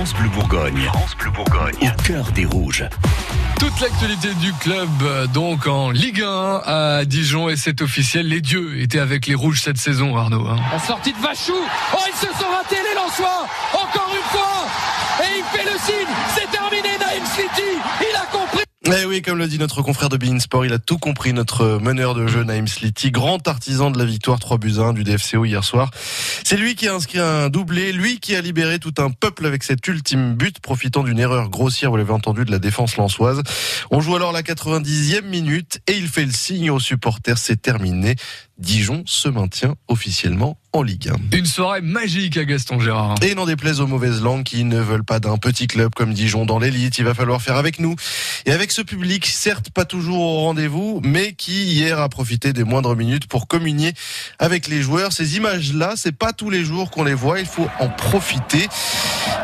France Bleu Bourgogne. France Bleu Bourgogne. Au cœur des rouges. Toute l'actualité du club, euh, donc en Ligue 1 à Dijon, et c'est officiel. Les dieux étaient avec les rouges cette saison, Arnaud. hein. La sortie de Vachou. Oh, ils se sont ratés les Lensois. Encore une fois. Et il fait le signe. C'est terminé, Naïm City. Eh oui, comme le dit notre confrère de Bein Sport, il a tout compris, notre meneur de jeu, Naïm Sliti, grand artisan de la victoire 3 buts à 1 du DFCO hier soir. C'est lui qui a inscrit un doublé, lui qui a libéré tout un peuple avec cet ultime but, profitant d'une erreur grossière, vous l'avez entendu, de la défense lançoise. On joue alors la 90e minute et il fait le signe aux supporters, c'est terminé. Dijon se maintient officiellement en Ligue 1. Une soirée magique à Gaston Gérard. Et n'en déplaise aux mauvaises langues qui ne veulent pas d'un petit club comme Dijon dans l'élite, il va falloir faire avec nous. Et avec ce public, certes pas toujours au rendez-vous, mais qui hier a profité des moindres minutes pour communier avec les joueurs. Ces images-là, c'est pas tous les jours qu'on les voit, il faut en profiter.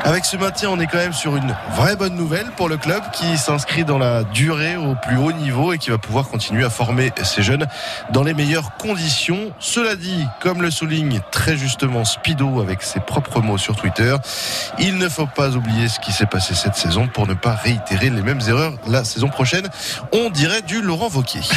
Avec ce maintien, on est quand même sur une vraie bonne nouvelle pour le club qui s'inscrit dans la durée au plus haut niveau et qui va pouvoir continuer à former ses jeunes dans les meilleures conditions. Cela dit, comme le souligne très justement Spido avec ses propres mots sur Twitter, il ne faut pas oublier ce qui s'est passé cette saison pour ne pas réitérer les mêmes erreurs la saison prochaine. On dirait du Laurent Vauquier.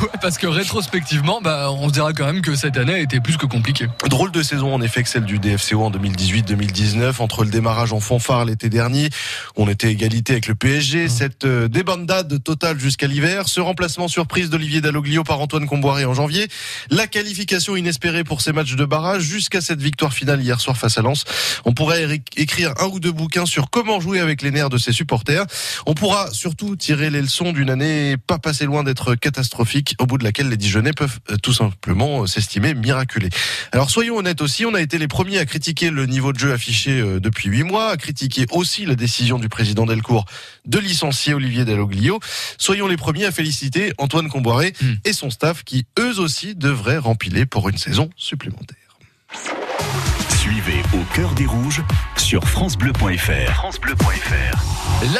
Ouais, parce que rétrospectivement, bah, on se dira quand même que cette année a été plus que compliquée. Drôle de saison en effet que celle du DFCO en 2018-2019 entre le démarrage en fanfare l'été dernier, on était égalité avec le PSG, cette euh, débandade totale jusqu'à l'hiver, ce remplacement surprise d'Olivier Dalloglio par Antoine Comboiré en janvier, la qualification inespérée pour ces matchs de barrage jusqu'à cette victoire finale hier soir face à Lens. On pourrait écrire un ou deux bouquins sur comment jouer avec les nerfs de ses supporters. On pourra surtout tirer les leçons d'une année pas passée loin d'être catastrophique, au bout de laquelle les Dijonais peuvent euh, tout simplement euh, s'estimer miraculés. Alors soyons honnêtes aussi, on a été les premiers à critiquer le niveau de jeu affiché depuis huit mois, à critiquer aussi la décision du président Delcourt de licencier Olivier Dalloglio. Soyons les premiers à féliciter Antoine Comboiré Hmm. et son staff qui eux aussi devraient rempiler pour une saison supplémentaire. Suivez au cœur des rouges sur FranceBleu.fr. FranceBleu.fr. La